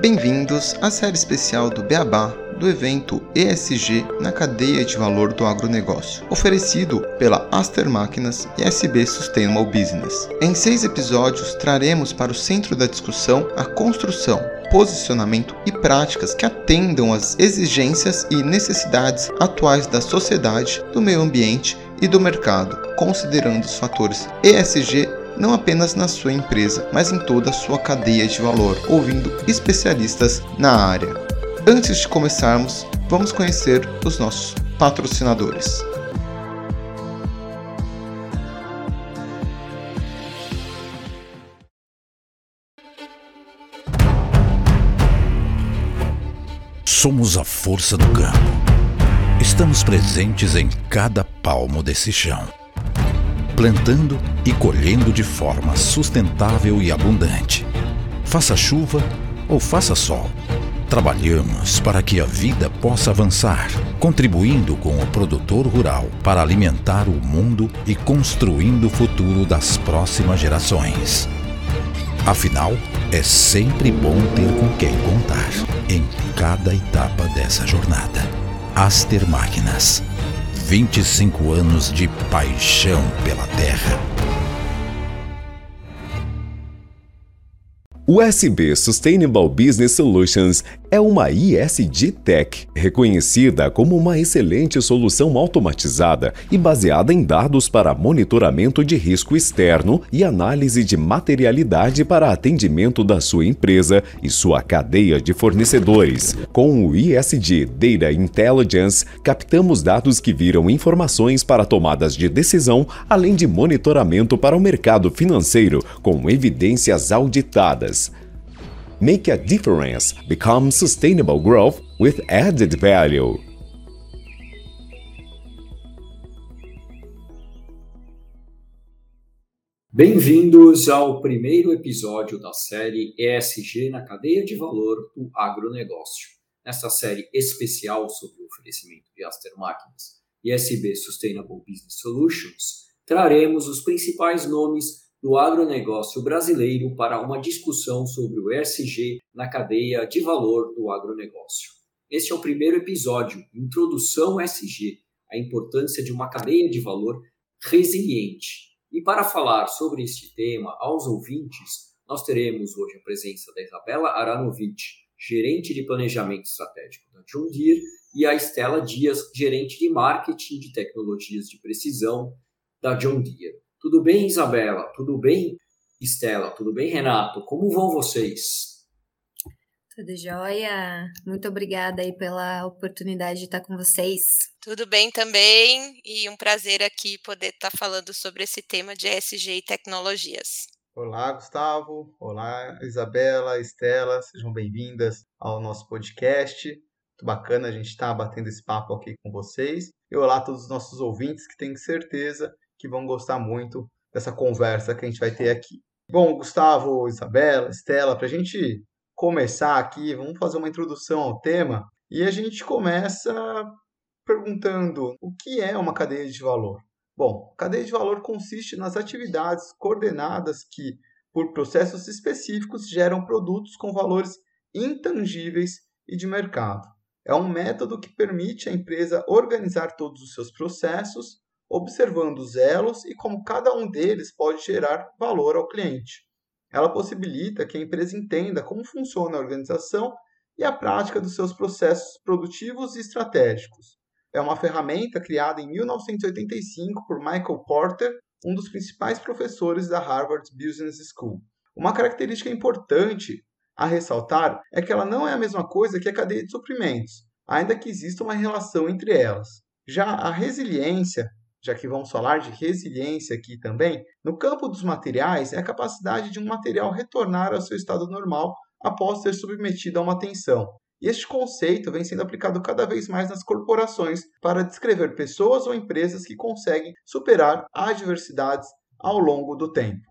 Bem-vindos à série especial do Beabá do evento ESG na cadeia de valor do agronegócio, oferecido pela Aster Máquinas e SB Sustainable Business. Em seis episódios, traremos para o centro da discussão a construção, posicionamento e práticas que atendam às exigências e necessidades atuais da sociedade, do meio ambiente e do mercado, considerando os fatores ESG não apenas na sua empresa, mas em toda a sua cadeia de valor, ouvindo especialistas na área. Antes de começarmos, vamos conhecer os nossos patrocinadores. Somos a força do campo. Estamos presentes em cada palmo desse chão plantando e colhendo de forma sustentável e abundante. Faça chuva ou faça sol. Trabalhamos para que a vida possa avançar, contribuindo com o produtor rural para alimentar o mundo e construindo o futuro das próximas gerações. Afinal, é sempre bom ter com quem contar em cada etapa dessa jornada. Aster Máquinas 25 anos de paixão pela terra. O SB Sustainable Business Solutions é uma ISD Tech, reconhecida como uma excelente solução automatizada e baseada em dados para monitoramento de risco externo e análise de materialidade para atendimento da sua empresa e sua cadeia de fornecedores. Com o ISD Data Intelligence, captamos dados que viram informações para tomadas de decisão, além de monitoramento para o mercado financeiro, com evidências auditadas. Make a difference. Become sustainable growth with added value. Bem-vindos ao primeiro episódio da série ESG na cadeia de valor do agronegócio. Nesta série especial sobre o oferecimento de Aster Máquinas e SB Sustainable Business Solutions, traremos os principais nomes do agronegócio brasileiro para uma discussão sobre o ESG na cadeia de valor do agronegócio. Este é o primeiro episódio, Introdução ESG, a importância de uma cadeia de valor resiliente. E para falar sobre este tema aos ouvintes, nós teremos hoje a presença da Isabela Aranovic, gerente de planejamento estratégico da John Deere, e a Estela Dias, gerente de marketing de tecnologias de precisão da John Deere. Tudo bem, Isabela? Tudo bem, Estela? Tudo bem, Renato? Como vão vocês? Tudo jóia. Muito obrigada aí pela oportunidade de estar com vocês. Tudo bem também e um prazer aqui poder estar falando sobre esse tema de ESG e tecnologias. Olá, Gustavo. Olá, Isabela, Estela. Sejam bem-vindas ao nosso podcast. Muito bacana a gente estar batendo esse papo aqui com vocês. E olá a todos os nossos ouvintes que tenho certeza que vão gostar muito dessa conversa que a gente vai ter aqui. Bom, Gustavo, Isabela, Estela, para a gente começar aqui, vamos fazer uma introdução ao tema e a gente começa perguntando o que é uma cadeia de valor. Bom, cadeia de valor consiste nas atividades coordenadas que, por processos específicos, geram produtos com valores intangíveis e de mercado. É um método que permite à empresa organizar todos os seus processos observando os elos e como cada um deles pode gerar valor ao cliente. Ela possibilita que a empresa entenda como funciona a organização e a prática dos seus processos produtivos e estratégicos. É uma ferramenta criada em 1985 por Michael Porter, um dos principais professores da Harvard Business School. Uma característica importante a ressaltar é que ela não é a mesma coisa que a cadeia de suprimentos, ainda que exista uma relação entre elas. Já a resiliência já que vamos falar de resiliência aqui também, no campo dos materiais é a capacidade de um material retornar ao seu estado normal após ser submetido a uma tensão. E este conceito vem sendo aplicado cada vez mais nas corporações para descrever pessoas ou empresas que conseguem superar adversidades ao longo do tempo.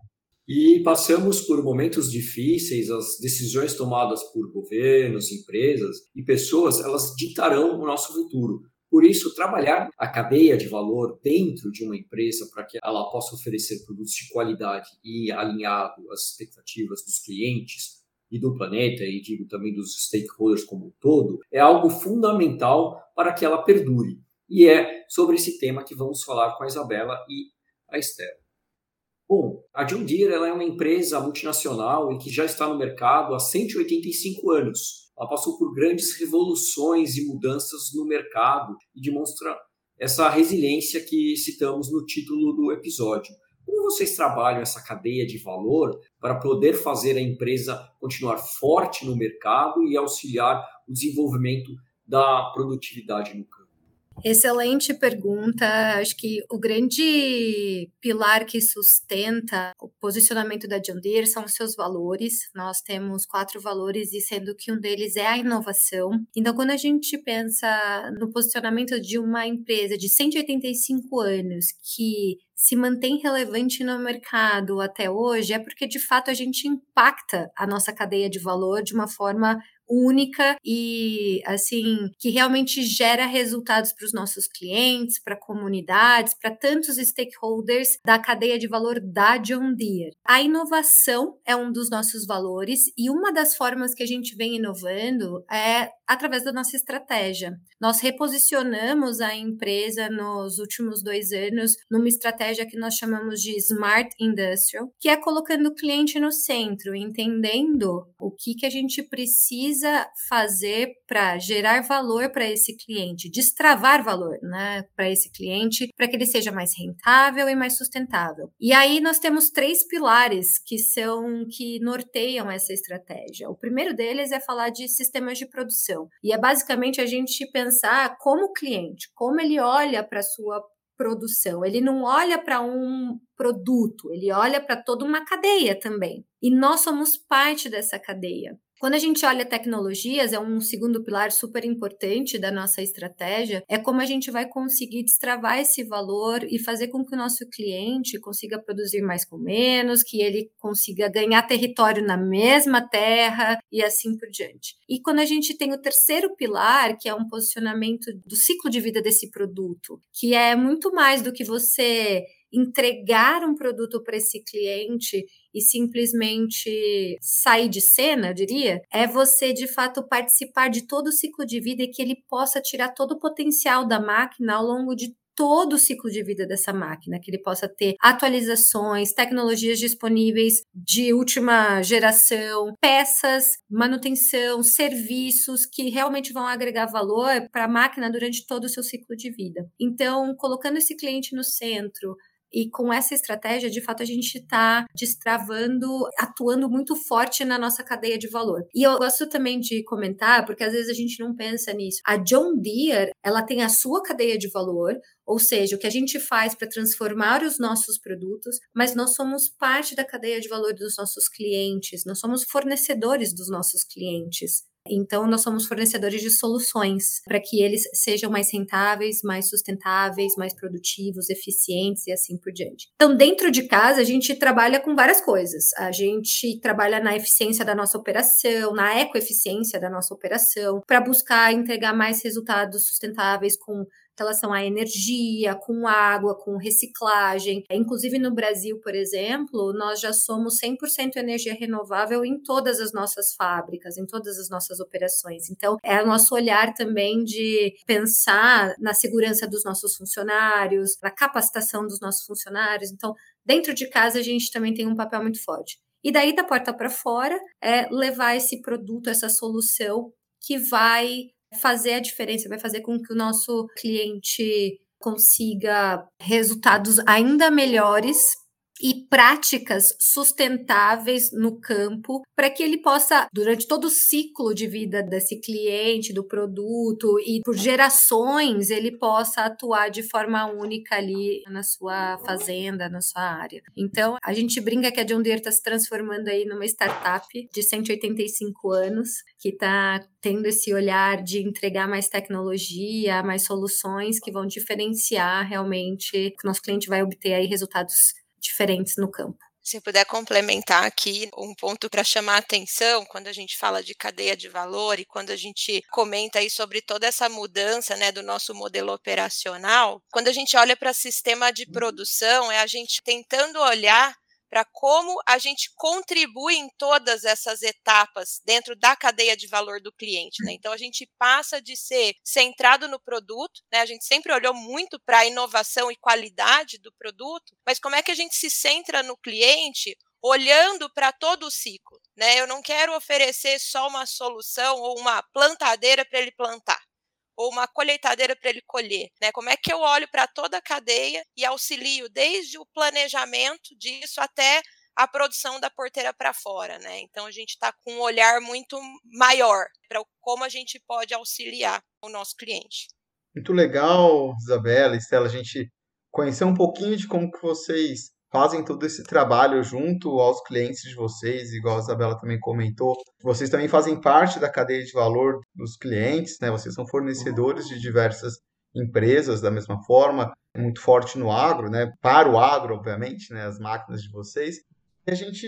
E passamos por momentos difíceis, as decisões tomadas por governos, empresas e pessoas, elas ditarão o nosso futuro. Por isso, trabalhar a cadeia de valor dentro de uma empresa para que ela possa oferecer produtos de qualidade e alinhado às expectativas dos clientes e do planeta, e digo também dos stakeholders como um todo, é algo fundamental para que ela perdure. E é sobre esse tema que vamos falar com a Isabela e a Estela. Bom, a John Deere é uma empresa multinacional e que já está no mercado há 185 anos. Ela passou por grandes revoluções e mudanças no mercado e demonstra essa resiliência que citamos no título do episódio. Como vocês trabalham essa cadeia de valor para poder fazer a empresa continuar forte no mercado e auxiliar o desenvolvimento da produtividade no campo? Excelente pergunta. Acho que o grande pilar que sustenta o posicionamento da John Deere são os seus valores. Nós temos quatro valores e sendo que um deles é a inovação. Então, quando a gente pensa no posicionamento de uma empresa de 185 anos que se mantém relevante no mercado até hoje é porque de fato a gente impacta a nossa cadeia de valor de uma forma única e assim que realmente gera resultados para os nossos clientes, para comunidades, para tantos stakeholders da cadeia de valor da John Deere. A inovação é um dos nossos valores e uma das formas que a gente vem inovando é através da nossa estratégia. Nós reposicionamos a empresa nos últimos dois anos numa estratégia que nós chamamos de Smart Industrial, que é colocando o cliente no centro, entendendo o que, que a gente precisa fazer para gerar valor para esse cliente, destravar valor né, para esse cliente, para que ele seja mais rentável e mais sustentável. E aí nós temos três pilares que são que norteiam essa estratégia. O primeiro deles é falar de sistemas de produção. E é basicamente a gente pensar como o cliente, como ele olha para a sua produção. Ele não olha para um produto, ele olha para toda uma cadeia também. E nós somos parte dessa cadeia. Quando a gente olha tecnologias, é um segundo pilar super importante da nossa estratégia, é como a gente vai conseguir destravar esse valor e fazer com que o nosso cliente consiga produzir mais com menos, que ele consiga ganhar território na mesma terra e assim por diante. E quando a gente tem o terceiro pilar, que é um posicionamento do ciclo de vida desse produto, que é muito mais do que você entregar um produto para esse cliente e simplesmente sair de cena, diria, é você de fato participar de todo o ciclo de vida e que ele possa tirar todo o potencial da máquina ao longo de todo o ciclo de vida dessa máquina, que ele possa ter atualizações, tecnologias disponíveis de última geração, peças, manutenção, serviços que realmente vão agregar valor para a máquina durante todo o seu ciclo de vida. Então, colocando esse cliente no centro, e com essa estratégia, de fato, a gente está destravando, atuando muito forte na nossa cadeia de valor. E eu gosto também de comentar, porque às vezes a gente não pensa nisso. A John Deere, ela tem a sua cadeia de valor, ou seja, o que a gente faz para transformar os nossos produtos, mas nós somos parte da cadeia de valor dos nossos clientes, nós somos fornecedores dos nossos clientes. Então, nós somos fornecedores de soluções para que eles sejam mais rentáveis, mais sustentáveis, mais produtivos, eficientes e assim por diante. Então, dentro de casa, a gente trabalha com várias coisas. A gente trabalha na eficiência da nossa operação, na ecoeficiência da nossa operação, para buscar entregar mais resultados sustentáveis com relação à energia, com água, com reciclagem. Inclusive no Brasil, por exemplo, nós já somos 100% energia renovável em todas as nossas fábricas, em todas as nossas operações. Então, é o nosso olhar também de pensar na segurança dos nossos funcionários, na capacitação dos nossos funcionários. Então, dentro de casa, a gente também tem um papel muito forte. E daí, da porta para fora, é levar esse produto, essa solução que vai fazer a diferença, vai fazer com que o nosso cliente consiga resultados ainda melhores e práticas sustentáveis no campo para que ele possa, durante todo o ciclo de vida desse cliente, do produto e por gerações, ele possa atuar de forma única ali na sua fazenda, na sua área. Então, a gente brinca que a John Deere está se transformando aí numa startup de 185 anos, que está tendo esse olhar de entregar mais tecnologia, mais soluções que vão diferenciar realmente que o nosso cliente vai obter aí resultados diferentes no campo. Se puder complementar aqui um ponto para chamar a atenção quando a gente fala de cadeia de valor e quando a gente comenta aí sobre toda essa mudança né, do nosso modelo operacional, quando a gente olha para sistema de produção, é a gente tentando olhar para como a gente contribui em todas essas etapas dentro da cadeia de valor do cliente. Né? Então, a gente passa de ser centrado no produto, né? a gente sempre olhou muito para a inovação e qualidade do produto, mas como é que a gente se centra no cliente olhando para todo o ciclo? Né? Eu não quero oferecer só uma solução ou uma plantadeira para ele plantar ou uma colheitadeira para ele colher, né? Como é que eu olho para toda a cadeia e auxilio desde o planejamento disso até a produção da porteira para fora, né? Então a gente está com um olhar muito maior para como a gente pode auxiliar o nosso cliente. Muito legal, Isabela, Estela, a gente conhecer um pouquinho de como que vocês fazem todo esse trabalho junto aos clientes de vocês, igual a Isabela também comentou. Vocês também fazem parte da cadeia de valor dos clientes, né? Vocês são fornecedores de diversas empresas da mesma forma, muito forte no agro, né? Para o agro, obviamente, né? As máquinas de vocês. E a gente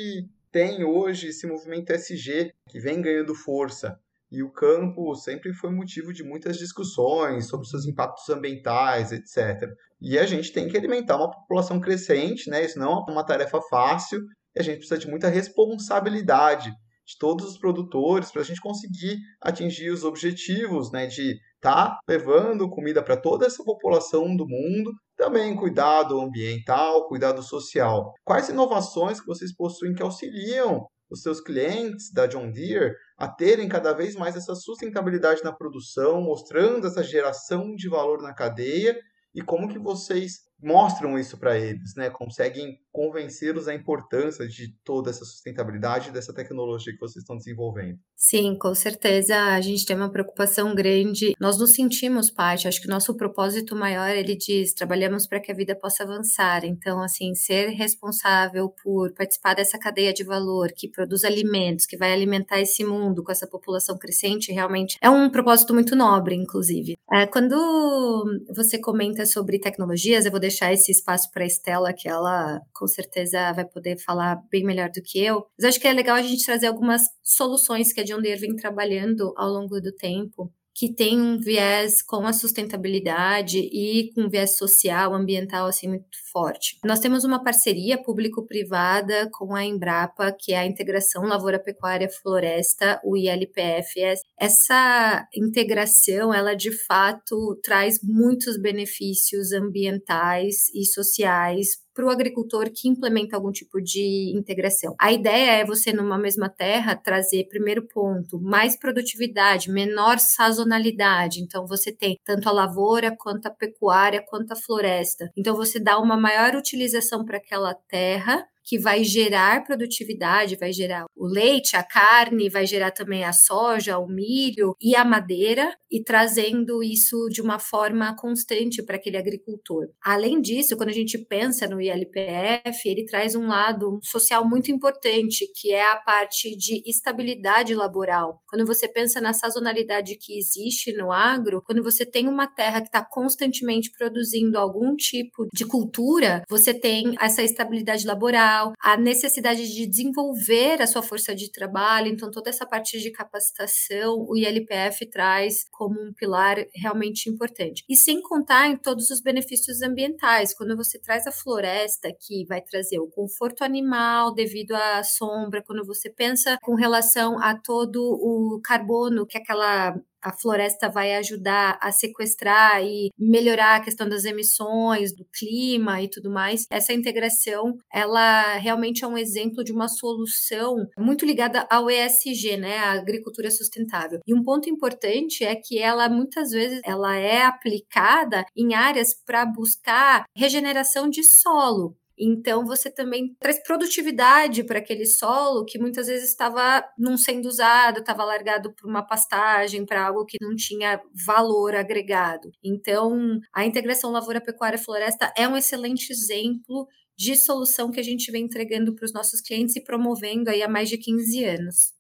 tem hoje esse movimento SG que vem ganhando força. E o campo sempre foi motivo de muitas discussões sobre seus impactos ambientais, etc. E a gente tem que alimentar uma população crescente, né? Isso não é uma tarefa fácil, e a gente precisa de muita responsabilidade de todos os produtores para a gente conseguir atingir os objetivos, né? De estar tá levando comida para toda essa população do mundo, também cuidado ambiental, cuidado social. Quais inovações que vocês possuem que auxiliam os seus clientes da John Deere a terem cada vez mais essa sustentabilidade na produção, mostrando essa geração de valor na cadeia e como que vocês mostram isso para eles, né? Conseguem convencê-los da importância de toda essa sustentabilidade dessa tecnologia que vocês estão desenvolvendo. Sim, com certeza a gente tem uma preocupação grande. Nós nos sentimos parte. Acho que o nosso propósito maior, ele diz, trabalhamos para que a vida possa avançar. Então, assim, ser responsável por participar dessa cadeia de valor que produz alimentos, que vai alimentar esse mundo com essa população crescente, realmente é um propósito muito nobre, inclusive. É, quando você comenta sobre tecnologias, eu vou deixar esse espaço para a Estela, que ela com certeza vai poder falar bem melhor do que eu. Mas acho que é legal a gente trazer algumas soluções que a John Deere vem trabalhando ao longo do tempo que tem um viés com a sustentabilidade e com um viés social, ambiental, assim, muito forte. Nós temos uma parceria público-privada com a Embrapa, que é a Integração Lavoura Pecuária Floresta, o ILPF. Essa integração, ela de fato traz muitos benefícios ambientais e sociais para o agricultor que implementa algum tipo de integração. A ideia é você, numa mesma terra, trazer, primeiro ponto, mais produtividade, menor sazonalidade. Então, você tem tanto a lavoura, quanto a pecuária, quanto a floresta. Então, você dá uma maior utilização para aquela terra que vai gerar produtividade, vai gerar o leite, a carne, vai gerar também a soja, o milho e a madeira, e trazendo isso de uma forma constante para aquele agricultor. Além disso, quando a gente pensa no ILPF, ele traz um lado social muito importante, que é a parte de estabilidade laboral. Quando você pensa na sazonalidade que existe no agro, quando você tem uma terra que está constantemente produzindo algum tipo de cultura, você tem essa estabilidade laboral a necessidade de desenvolver a sua força de trabalho, então toda essa parte de capacitação o ILPF traz como um pilar realmente importante. E sem contar em todos os benefícios ambientais, quando você traz a floresta que vai trazer o conforto animal devido à sombra, quando você pensa com relação a todo o carbono que aquela a floresta vai ajudar a sequestrar e melhorar a questão das emissões, do clima e tudo mais. Essa integração, ela realmente é um exemplo de uma solução muito ligada ao ESG, né, a agricultura sustentável. E um ponto importante é que ela muitas vezes ela é aplicada em áreas para buscar regeneração de solo. Então você também traz produtividade para aquele solo que muitas vezes estava não sendo usado, estava largado para uma pastagem, para algo que não tinha valor agregado. Então, a integração lavoura pecuária floresta é um excelente exemplo de solução que a gente vem entregando para os nossos clientes e promovendo aí há mais de 15 anos.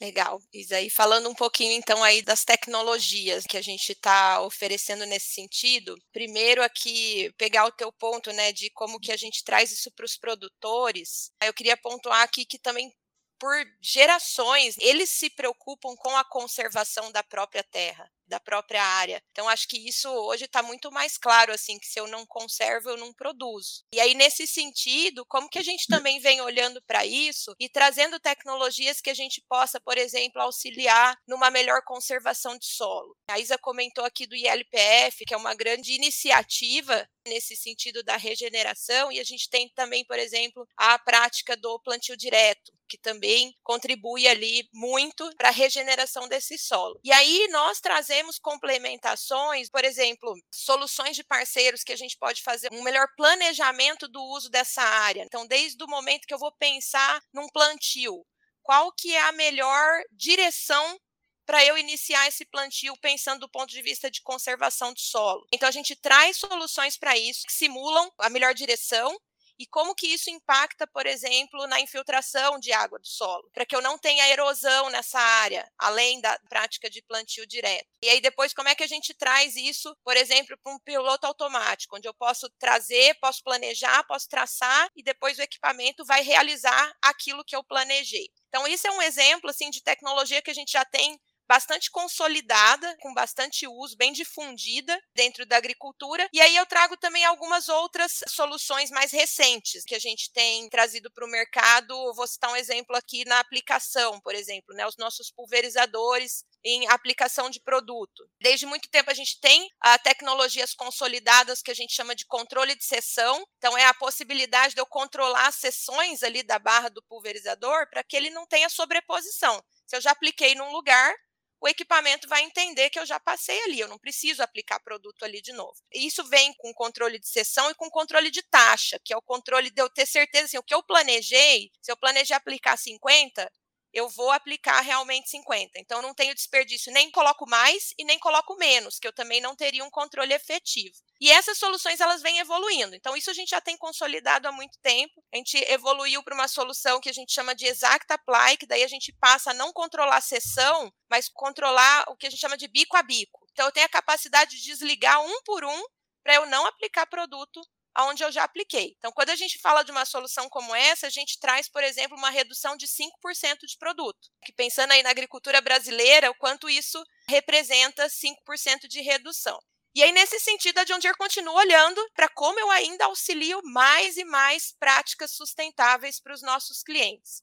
Legal. E aí, falando um pouquinho então aí das tecnologias que a gente está oferecendo nesse sentido, primeiro aqui pegar o teu ponto, né, de como que a gente traz isso para os produtores. Eu queria pontuar aqui que também por gerações eles se preocupam com a conservação da própria terra. Da própria área. Então, acho que isso hoje está muito mais claro, assim, que se eu não conservo, eu não produzo. E aí, nesse sentido, como que a gente também vem olhando para isso e trazendo tecnologias que a gente possa, por exemplo, auxiliar numa melhor conservação de solo? A Isa comentou aqui do ILPF, que é uma grande iniciativa nesse sentido da regeneração, e a gente tem também, por exemplo, a prática do plantio direto, que também contribui ali muito para a regeneração desse solo. E aí nós trazemos complementações, por exemplo, soluções de parceiros que a gente pode fazer um melhor planejamento do uso dessa área. Então, desde o momento que eu vou pensar num plantio, qual que é a melhor direção para eu iniciar esse plantio pensando do ponto de vista de conservação de solo. Então a gente traz soluções para isso que simulam a melhor direção e como que isso impacta, por exemplo, na infiltração de água do solo, para que eu não tenha erosão nessa área, além da prática de plantio direto. E aí depois como é que a gente traz isso, por exemplo, para um piloto automático, onde eu posso trazer, posso planejar, posso traçar e depois o equipamento vai realizar aquilo que eu planejei. Então isso é um exemplo assim de tecnologia que a gente já tem bastante consolidada, com bastante uso, bem difundida dentro da agricultura. E aí eu trago também algumas outras soluções mais recentes que a gente tem trazido para o mercado. vou citar um exemplo aqui na aplicação, por exemplo, né, os nossos pulverizadores em aplicação de produto. Desde muito tempo a gente tem ah, tecnologias consolidadas que a gente chama de controle de seção. Então é a possibilidade de eu controlar as seções ali da barra do pulverizador para que ele não tenha sobreposição. Se eu já apliquei num lugar, o equipamento vai entender que eu já passei ali, eu não preciso aplicar produto ali de novo. E isso vem com controle de sessão e com controle de taxa, que é o controle de eu ter certeza, assim, o que eu planejei, se eu planejei aplicar 50, eu vou aplicar realmente 50. Então, não tenho desperdício, nem coloco mais e nem coloco menos, que eu também não teria um controle efetivo. E essas soluções elas vêm evoluindo. Então, isso a gente já tem consolidado há muito tempo. A gente evoluiu para uma solução que a gente chama de exact apply, que daí a gente passa a não controlar a sessão, mas controlar o que a gente chama de bico a bico. Então, eu tenho a capacidade de desligar um por um para eu não aplicar produto aonde eu já apliquei. Então, quando a gente fala de uma solução como essa, a gente traz, por exemplo, uma redução de 5% de produto. Que pensando aí na agricultura brasileira, o quanto isso representa 5% de redução. E aí, nesse sentido, a John Deere continua olhando para como eu ainda auxilio mais e mais práticas sustentáveis para os nossos clientes.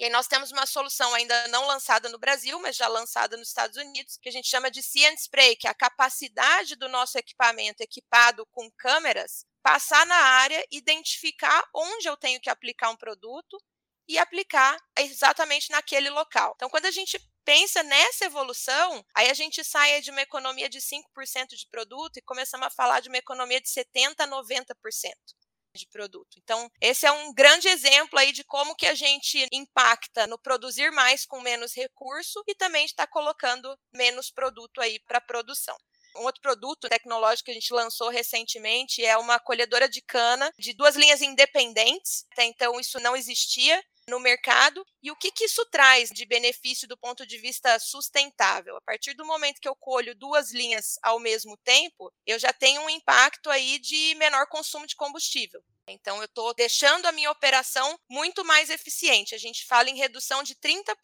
E aí nós temos uma solução ainda não lançada no Brasil, mas já lançada nos Estados Unidos, que a gente chama de See and Spray, que é a capacidade do nosso equipamento equipado com câmeras passar na área, identificar onde eu tenho que aplicar um produto e aplicar exatamente naquele local. Então, quando a gente pensa nessa evolução, aí a gente sai de uma economia de 5% de produto e começamos a falar de uma economia de 70% a 90% de produto. Então, esse é um grande exemplo aí de como que a gente impacta no produzir mais com menos recurso e também está colocando menos produto aí para produção. Um outro produto tecnológico que a gente lançou recentemente é uma colhedora de cana de duas linhas independentes. Até então isso não existia no mercado e o que, que isso traz de benefício do ponto de vista sustentável. A partir do momento que eu colho duas linhas ao mesmo tempo, eu já tenho um impacto aí de menor consumo de combustível. Então, eu estou deixando a minha operação muito mais eficiente. A gente fala em redução de 30%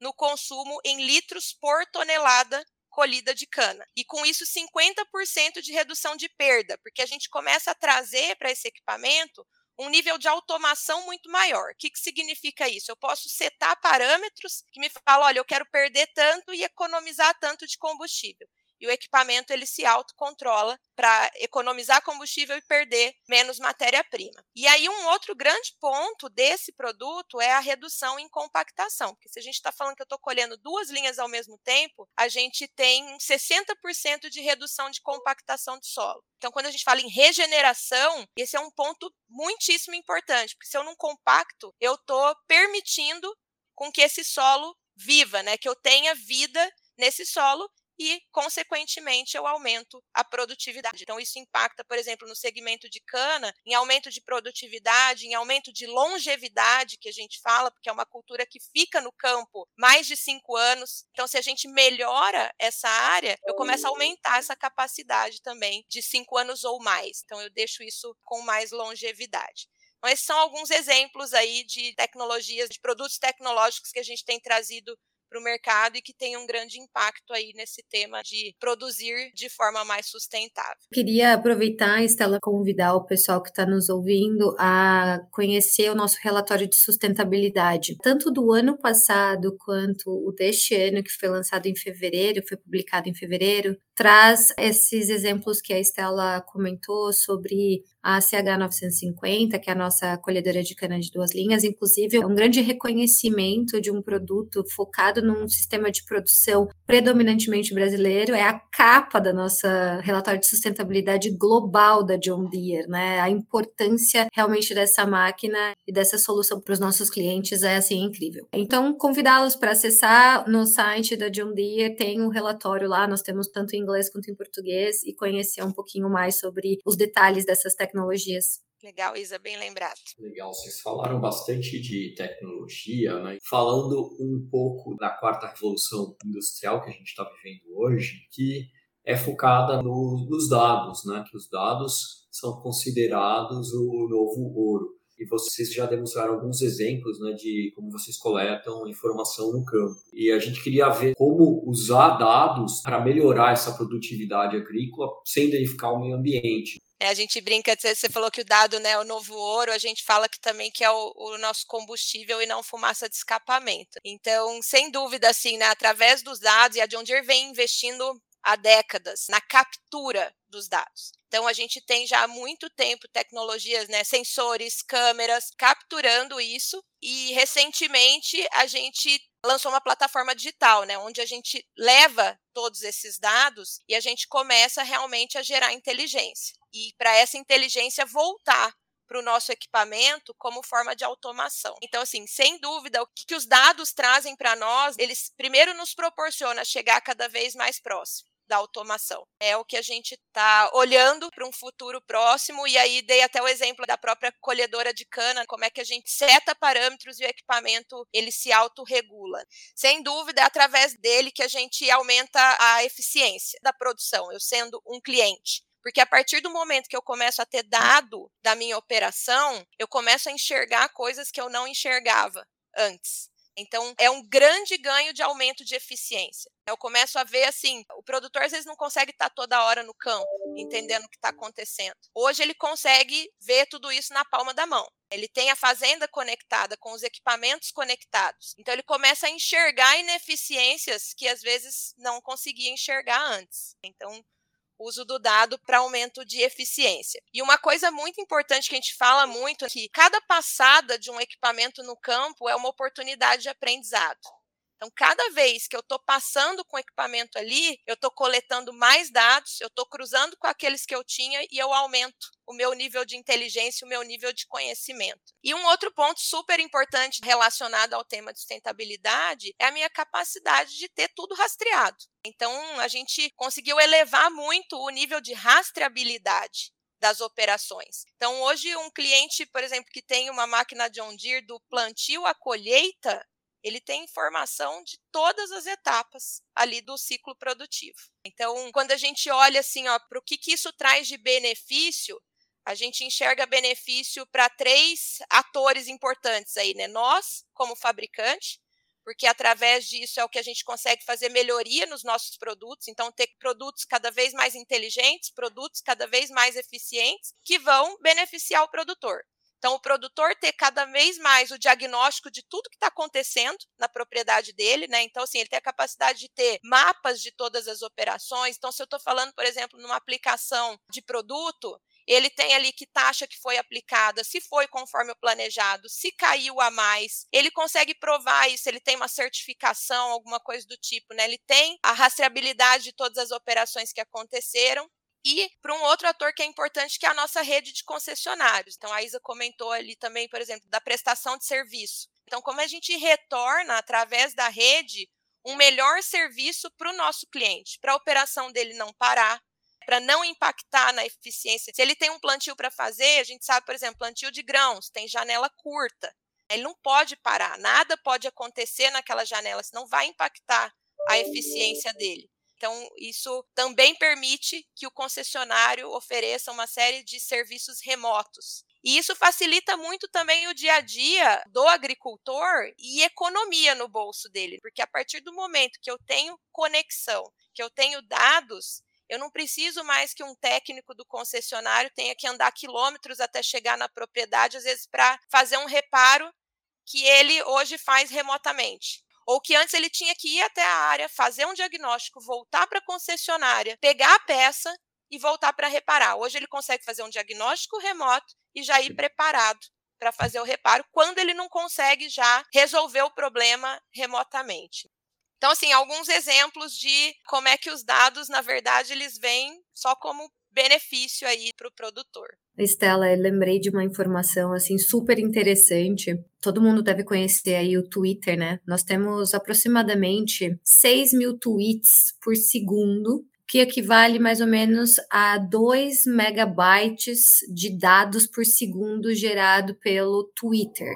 no consumo em litros por tonelada colhida de cana. E com isso, 50% de redução de perda, porque a gente começa a trazer para esse equipamento um nível de automação muito maior. O que, que significa isso? Eu posso setar parâmetros que me falam, olha, eu quero perder tanto e economizar tanto de combustível e o equipamento ele se autocontrola para economizar combustível e perder menos matéria-prima. E aí um outro grande ponto desse produto é a redução em compactação, porque se a gente está falando que eu estou colhendo duas linhas ao mesmo tempo, a gente tem 60% de redução de compactação de solo. Então, quando a gente fala em regeneração, esse é um ponto muitíssimo importante, porque se eu não compacto, eu estou permitindo com que esse solo viva, né? Que eu tenha vida nesse solo e, consequentemente, eu aumento a produtividade. Então, isso impacta, por exemplo, no segmento de cana, em aumento de produtividade, em aumento de longevidade, que a gente fala, porque é uma cultura que fica no campo mais de cinco anos. Então, se a gente melhora essa área, eu começo a aumentar essa capacidade também de cinco anos ou mais. Então, eu deixo isso com mais longevidade. Então, esses são alguns exemplos aí de tecnologias, de produtos tecnológicos que a gente tem trazido para o mercado e que tenha um grande impacto aí nesse tema de produzir de forma mais sustentável. Queria aproveitar, Estela, convidar o pessoal que está nos ouvindo a conhecer o nosso relatório de sustentabilidade, tanto do ano passado quanto o deste ano, que foi lançado em fevereiro, foi publicado em fevereiro, traz esses exemplos que a Estela comentou sobre a CH 950, que é a nossa colhedora de cana de duas linhas, inclusive é um grande reconhecimento de um produto focado num sistema de produção predominantemente brasileiro, é a capa da nossa relatório de sustentabilidade global da John Deere, né? A importância realmente dessa máquina e dessa solução para os nossos clientes é assim incrível. Então, convidá-los para acessar no site da John Deere, tem um relatório lá, nós temos tanto em inglês quanto em português e conhecer um pouquinho mais sobre os detalhes dessas tecnologias. Legal, Isa, bem lembrado. Legal, vocês falaram bastante de tecnologia, né? Falando um pouco da quarta revolução industrial que a gente está vivendo hoje, que é focada no, nos dados, né? Que os dados são considerados o novo ouro. E vocês já demonstraram alguns exemplos né, de como vocês coletam informação no campo. E a gente queria ver como usar dados para melhorar essa produtividade agrícola sem danificar o meio ambiente. É, a gente brinca, você falou que o dado né, é o novo ouro, a gente fala que também que é o, o, nosso combustível e não fumaça de escapamento. Então, sem dúvida, assim, né, através dos dados, e a John Deere vem investindo há décadas na captura dos dados. Então a gente tem já há muito tempo tecnologias, né, sensores, câmeras capturando isso e recentemente a gente lançou uma plataforma digital, né, onde a gente leva todos esses dados e a gente começa realmente a gerar inteligência. E para essa inteligência voltar para o nosso equipamento como forma de automação. Então, assim, sem dúvida, o que, que os dados trazem para nós, eles primeiro nos proporciona chegar cada vez mais próximo da automação. É o que a gente está olhando para um futuro próximo, e aí dei até o exemplo da própria colhedora de cana, como é que a gente seta parâmetros e o equipamento ele se autorregula. Sem dúvida, é através dele que a gente aumenta a eficiência da produção, eu sendo um cliente. Porque a partir do momento que eu começo a ter dado da minha operação, eu começo a enxergar coisas que eu não enxergava antes. Então, é um grande ganho de aumento de eficiência. Eu começo a ver assim, o produtor às vezes não consegue estar toda hora no campo, entendendo o que está acontecendo. Hoje ele consegue ver tudo isso na palma da mão. Ele tem a fazenda conectada com os equipamentos conectados. Então ele começa a enxergar ineficiências que às vezes não conseguia enxergar antes. Então uso do dado para aumento de eficiência. E uma coisa muito importante que a gente fala muito é que cada passada de um equipamento no campo é uma oportunidade de aprendizado. Então, cada vez que eu estou passando com o equipamento ali, eu estou coletando mais dados, eu estou cruzando com aqueles que eu tinha e eu aumento o meu nível de inteligência, o meu nível de conhecimento. E um outro ponto super importante relacionado ao tema de sustentabilidade é a minha capacidade de ter tudo rastreado. Então, a gente conseguiu elevar muito o nível de rastreabilidade das operações. Então, hoje, um cliente, por exemplo, que tem uma máquina John Deere do plantio à colheita, ele tem informação de todas as etapas ali do ciclo produtivo. Então, quando a gente olha assim, para o que, que isso traz de benefício, a gente enxerga benefício para três atores importantes aí, né? Nós, como fabricante, porque através disso é o que a gente consegue fazer melhoria nos nossos produtos, então ter produtos cada vez mais inteligentes, produtos cada vez mais eficientes, que vão beneficiar o produtor. Então, o produtor ter cada vez mais o diagnóstico de tudo que está acontecendo na propriedade dele, né? Então, assim, ele tem a capacidade de ter mapas de todas as operações. Então, se eu estou falando, por exemplo, numa aplicação de produto, ele tem ali que taxa que foi aplicada, se foi conforme o planejado, se caiu a mais, ele consegue provar isso, ele tem uma certificação, alguma coisa do tipo, né? Ele tem a rastreabilidade de todas as operações que aconteceram e para um outro ator que é importante, que é a nossa rede de concessionários. Então, a Isa comentou ali também, por exemplo, da prestação de serviço. Então, como a gente retorna através da rede um melhor serviço para o nosso cliente, para a operação dele não parar, para não impactar na eficiência. Se ele tem um plantio para fazer, a gente sabe, por exemplo, plantio de grãos, tem janela curta. Ele não pode parar, nada pode acontecer naquela janela, senão vai impactar a eficiência dele. Então, isso também permite que o concessionário ofereça uma série de serviços remotos. E isso facilita muito também o dia a dia do agricultor e economia no bolso dele, porque a partir do momento que eu tenho conexão, que eu tenho dados, eu não preciso mais que um técnico do concessionário tenha que andar quilômetros até chegar na propriedade, às vezes para fazer um reparo que ele hoje faz remotamente. Ou que antes ele tinha que ir até a área, fazer um diagnóstico, voltar para a concessionária, pegar a peça e voltar para reparar. Hoje ele consegue fazer um diagnóstico remoto e já ir preparado para fazer o reparo quando ele não consegue já resolver o problema remotamente. Então, assim, alguns exemplos de como é que os dados, na verdade, eles vêm só como benefício aí para o produtor. Estela, eu lembrei de uma informação assim super interessante. Todo mundo deve conhecer aí o Twitter, né? Nós temos aproximadamente 6 mil tweets por segundo que equivale mais ou menos a 2 megabytes de dados por segundo gerado pelo Twitter.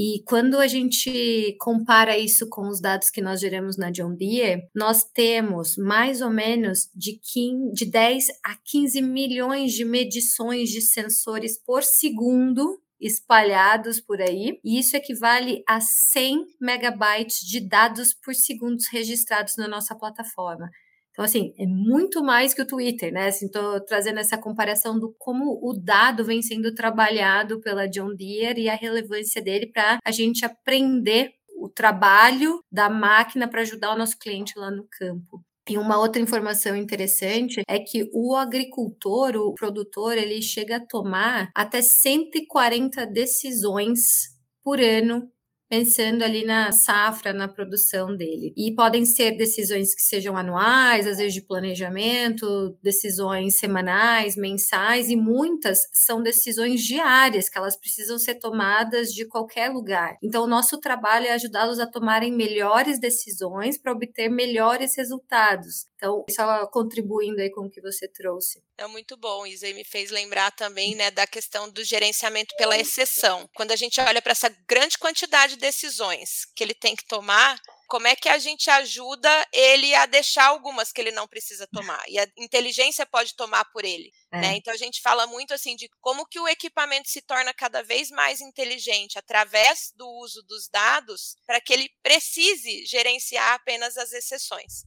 E quando a gente compara isso com os dados que nós geramos na John Deere, nós temos mais ou menos de, 15, de 10 a 15 milhões de medições de sensores por segundo espalhados por aí, e isso equivale a 100 megabytes de dados por segundo registrados na nossa plataforma. Então, assim, é muito mais que o Twitter, né? Assim, tô trazendo essa comparação do como o dado vem sendo trabalhado pela John Deere e a relevância dele para a gente aprender o trabalho da máquina para ajudar o nosso cliente lá no campo. E uma outra informação interessante é que o agricultor, o produtor, ele chega a tomar até 140 decisões por ano pensando ali na safra, na produção dele. E podem ser decisões que sejam anuais, às vezes de planejamento, decisões semanais, mensais, e muitas são decisões diárias, que elas precisam ser tomadas de qualquer lugar. Então, o nosso trabalho é ajudá-los a tomarem melhores decisões para obter melhores resultados. Então, só contribuindo aí com o que você trouxe. É muito bom, Isa, e me fez lembrar também né, da questão do gerenciamento pela exceção. Quando a gente olha para essa grande quantidade de decisões que ele tem que tomar, como é que a gente ajuda ele a deixar algumas que ele não precisa tomar e a inteligência pode tomar por ele, né? é. né? Então a gente fala muito assim de como que o equipamento se torna cada vez mais inteligente através do uso dos dados para que ele precise gerenciar apenas as exceções,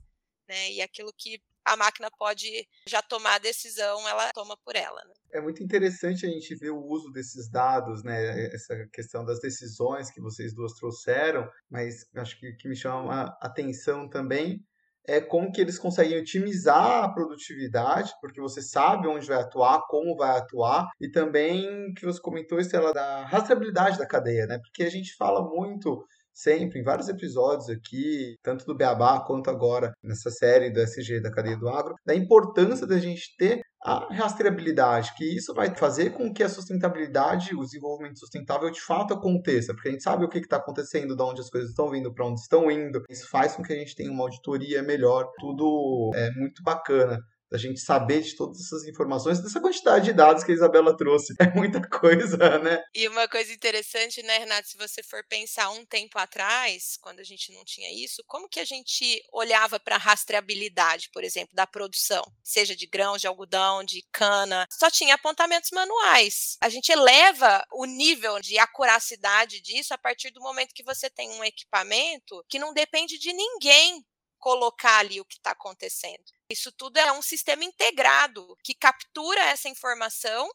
né? E aquilo que a máquina pode já tomar a decisão, ela toma por ela. Né? É muito interessante a gente ver o uso desses dados, né? Essa questão das decisões que vocês duas trouxeram, mas acho que o que me chama a atenção também é como que eles conseguem otimizar a produtividade, porque você sabe onde vai atuar, como vai atuar, e também que você comentou, Estela, da rastreabilidade da cadeia, né? Porque a gente fala muito sempre, em vários episódios aqui, tanto do Beabá quanto agora nessa série do SG da cadeia do agro, da importância da gente ter a rastreabilidade, que isso vai fazer com que a sustentabilidade, o desenvolvimento sustentável de fato aconteça, porque a gente sabe o que está acontecendo, de onde as coisas estão vindo, para onde estão indo. Isso faz com que a gente tenha uma auditoria melhor, tudo é muito bacana da gente saber de todas essas informações, dessa quantidade de dados que a Isabela trouxe. É muita coisa, né? E uma coisa interessante, né, Renato, se você for pensar um tempo atrás, quando a gente não tinha isso, como que a gente olhava para a rastreabilidade, por exemplo, da produção, seja de grãos, de algodão, de cana, só tinha apontamentos manuais. A gente eleva o nível de acuracidade disso a partir do momento que você tem um equipamento que não depende de ninguém colocar ali o que está acontecendo. Isso tudo é um sistema integrado que captura essa informação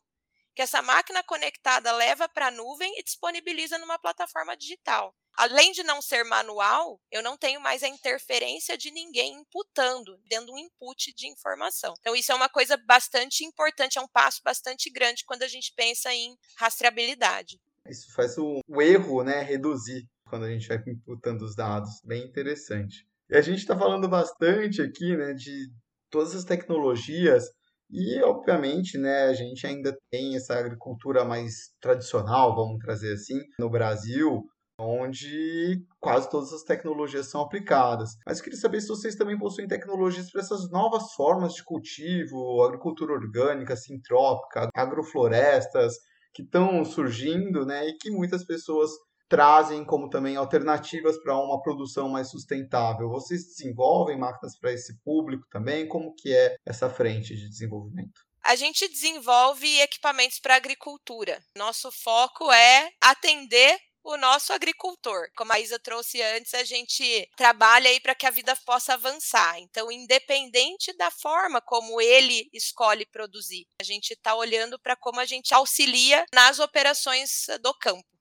que essa máquina conectada leva para a nuvem e disponibiliza numa plataforma digital. Além de não ser manual, eu não tenho mais a interferência de ninguém imputando, dando um input de informação. Então, isso é uma coisa bastante importante, é um passo bastante grande quando a gente pensa em rastreabilidade. Isso faz o, o erro né, reduzir quando a gente vai imputando os dados. Bem interessante. E a gente está falando bastante aqui né, de todas as tecnologias e, obviamente, né, a gente ainda tem essa agricultura mais tradicional, vamos trazer assim, no Brasil, onde quase todas as tecnologias são aplicadas. Mas eu queria saber se vocês também possuem tecnologias para essas novas formas de cultivo, agricultura orgânica, sintrópica, agroflorestas, que estão surgindo, né, e que muitas pessoas trazem como também alternativas para uma produção mais sustentável. Vocês desenvolvem máquinas para esse público também? Como que é essa frente de desenvolvimento? a gente desenvolve equipamentos para agricultura. Nosso foco é atender o nosso agricultor. Como a Isa trouxe antes, a gente trabalha aí para que a vida possa avançar. Então, independente da forma como ele escolhe produzir, a gente está olhando para como a gente auxilia nas operações do campo.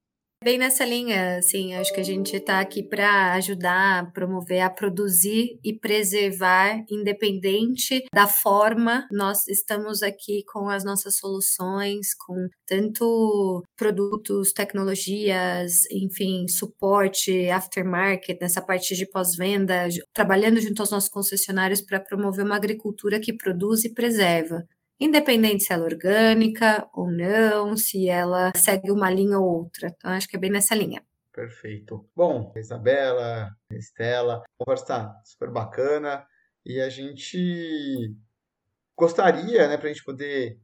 Bem nessa linha, assim, acho que a gente está aqui para ajudar, promover a produzir e preservar, independente da forma. Nós estamos aqui com as nossas soluções, com tanto produtos, tecnologias, enfim, suporte, aftermarket, nessa parte de pós-venda, trabalhando junto aos nossos concessionários para promover uma agricultura que produz e preserva independente se ela é orgânica ou não, se ela segue uma linha ou outra. Então, acho que é bem nessa linha. Perfeito. Bom, Isabela, Estela, conversa super bacana e a gente gostaria, né, para a gente poder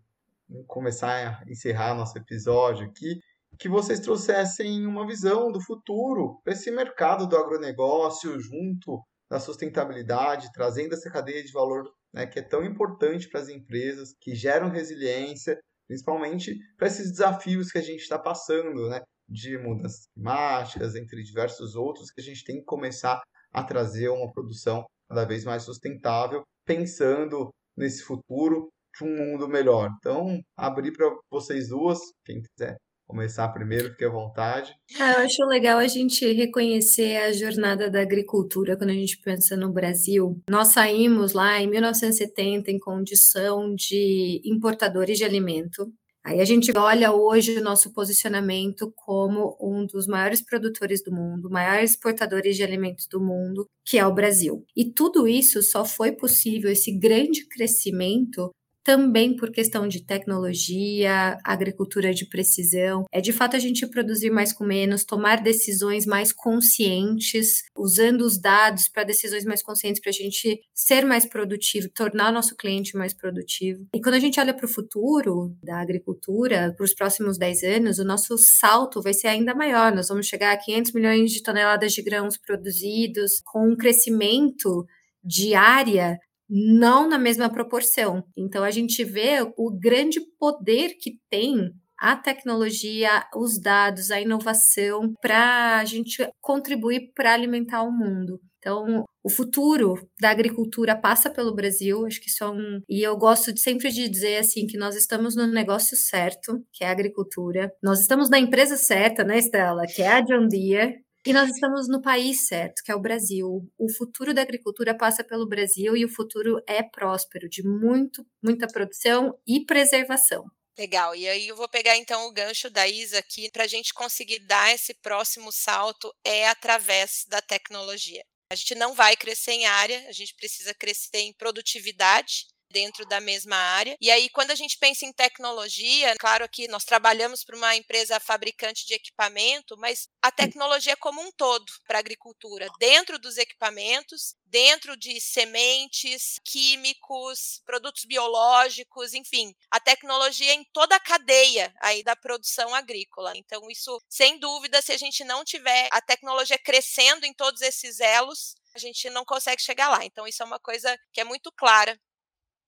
começar a encerrar nosso episódio aqui, que vocês trouxessem uma visão do futuro para esse mercado do agronegócio junto da sustentabilidade, trazendo essa cadeia de valor né, que é tão importante para as empresas, que geram resiliência, principalmente para esses desafios que a gente está passando, né, de mudanças climáticas, entre diversos outros, que a gente tem que começar a trazer uma produção cada vez mais sustentável, pensando nesse futuro de um mundo melhor. Então, abrir para vocês duas, quem quiser começar primeiro, fique à vontade. Ah, eu acho legal a gente reconhecer a jornada da agricultura quando a gente pensa no Brasil. Nós saímos lá em 1970 em condição de importadores de alimento. Aí a gente olha hoje o nosso posicionamento como um dos maiores produtores do mundo, maiores exportadores de alimentos do mundo, que é o Brasil. E tudo isso só foi possível, esse grande crescimento, também por questão de tecnologia, agricultura de precisão. É de fato a gente produzir mais com menos, tomar decisões mais conscientes, usando os dados para decisões mais conscientes para a gente ser mais produtivo, tornar o nosso cliente mais produtivo. E quando a gente olha para o futuro da agricultura, para os próximos 10 anos, o nosso salto vai ser ainda maior. Nós vamos chegar a 500 milhões de toneladas de grãos produzidos, com um crescimento de área não na mesma proporção. Então a gente vê o grande poder que tem a tecnologia, os dados, a inovação para a gente contribuir para alimentar o mundo. Então, o futuro da agricultura passa pelo Brasil, acho que isso é um. E eu gosto de, sempre de dizer assim que nós estamos no negócio certo, que é a agricultura. Nós estamos na empresa certa, né, Estela? Que é a John Deere. E nós estamos no país certo, que é o Brasil. O futuro da agricultura passa pelo Brasil e o futuro é próspero, de muito, muita produção e preservação. Legal. E aí eu vou pegar então o gancho da Isa aqui para a gente conseguir dar esse próximo salto é através da tecnologia. A gente não vai crescer em área, a gente precisa crescer em produtividade dentro da mesma área. E aí, quando a gente pensa em tecnologia, claro que nós trabalhamos para uma empresa fabricante de equipamento, mas a tecnologia como um todo para a agricultura, dentro dos equipamentos, dentro de sementes, químicos, produtos biológicos, enfim, a tecnologia em toda a cadeia aí da produção agrícola. Então, isso, sem dúvida, se a gente não tiver a tecnologia crescendo em todos esses elos, a gente não consegue chegar lá. Então, isso é uma coisa que é muito clara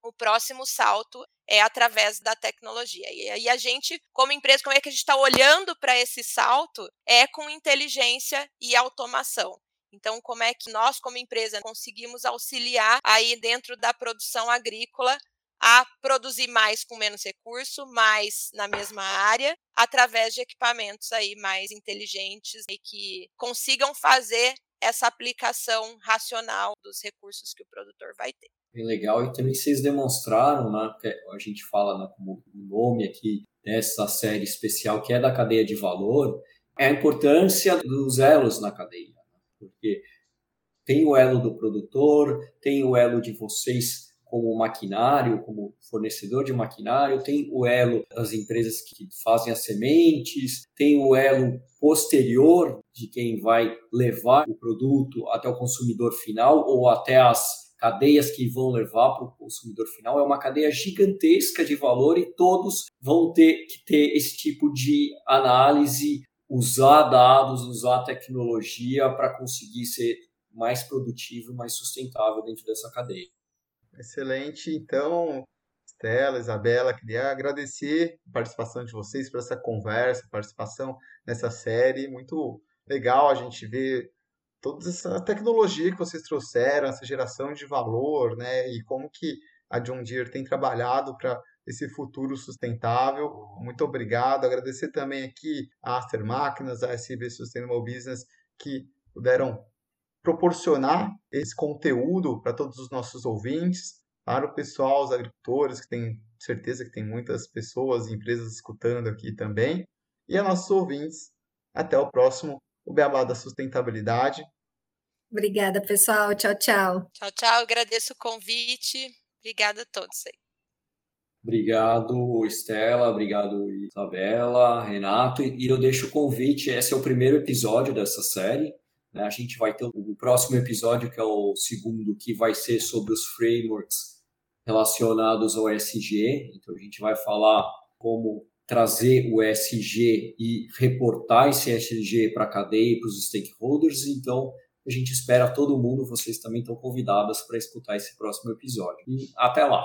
o próximo salto é através da tecnologia. E aí a gente, como empresa, como é que a gente está olhando para esse salto? É com inteligência e automação. Então, como é que nós, como empresa, conseguimos auxiliar aí dentro da produção agrícola a produzir mais com menos recurso, mais na mesma área, através de equipamentos aí mais inteligentes e que consigam fazer essa aplicação racional dos recursos que o produtor vai ter. Bem legal. E também vocês demonstraram, né, que a gente fala né, como nome aqui dessa série especial, que é da cadeia de valor, é a importância dos elos na cadeia. Né? Porque tem o elo do produtor, tem o elo de vocês como maquinário, como fornecedor de maquinário, tem o elo das empresas que fazem as sementes, tem o elo posterior de quem vai levar o produto até o consumidor final ou até as cadeias que vão levar para o consumidor final. É uma cadeia gigantesca de valor e todos vão ter que ter esse tipo de análise, usar dados, usar tecnologia para conseguir ser mais produtivo, mais sustentável dentro dessa cadeia. Excelente. Então, Estela, Isabela, queria agradecer a participação de vocês por essa conversa, participação nessa série. Muito legal a gente ver toda essa tecnologia que vocês trouxeram, essa geração de valor, né? E como que a John Deere tem trabalhado para esse futuro sustentável. Muito obrigado. Agradecer também aqui a Aster Máquinas, a SB Sustainable Business, que puderam proporcionar esse conteúdo para todos os nossos ouvintes, para o pessoal, os agricultores, que tem certeza que tem muitas pessoas e empresas escutando aqui também, e a nossos ouvintes. Até o próximo, o Beabá da Sustentabilidade. Obrigada, pessoal. Tchau, tchau. Tchau, tchau. Agradeço o convite. Obrigada a todos aí. Obrigado, Estela. Obrigado, Isabela, Renato. E eu deixo o convite. Esse é o primeiro episódio dessa série. Né? A gente vai ter o próximo episódio, que é o segundo, que vai ser sobre os frameworks relacionados ao SG. Então, a gente vai falar como trazer o SG e reportar esse SG para a cadeia e para os stakeholders. Então, a gente espera todo mundo, vocês também estão convidados para escutar esse próximo episódio. E até lá!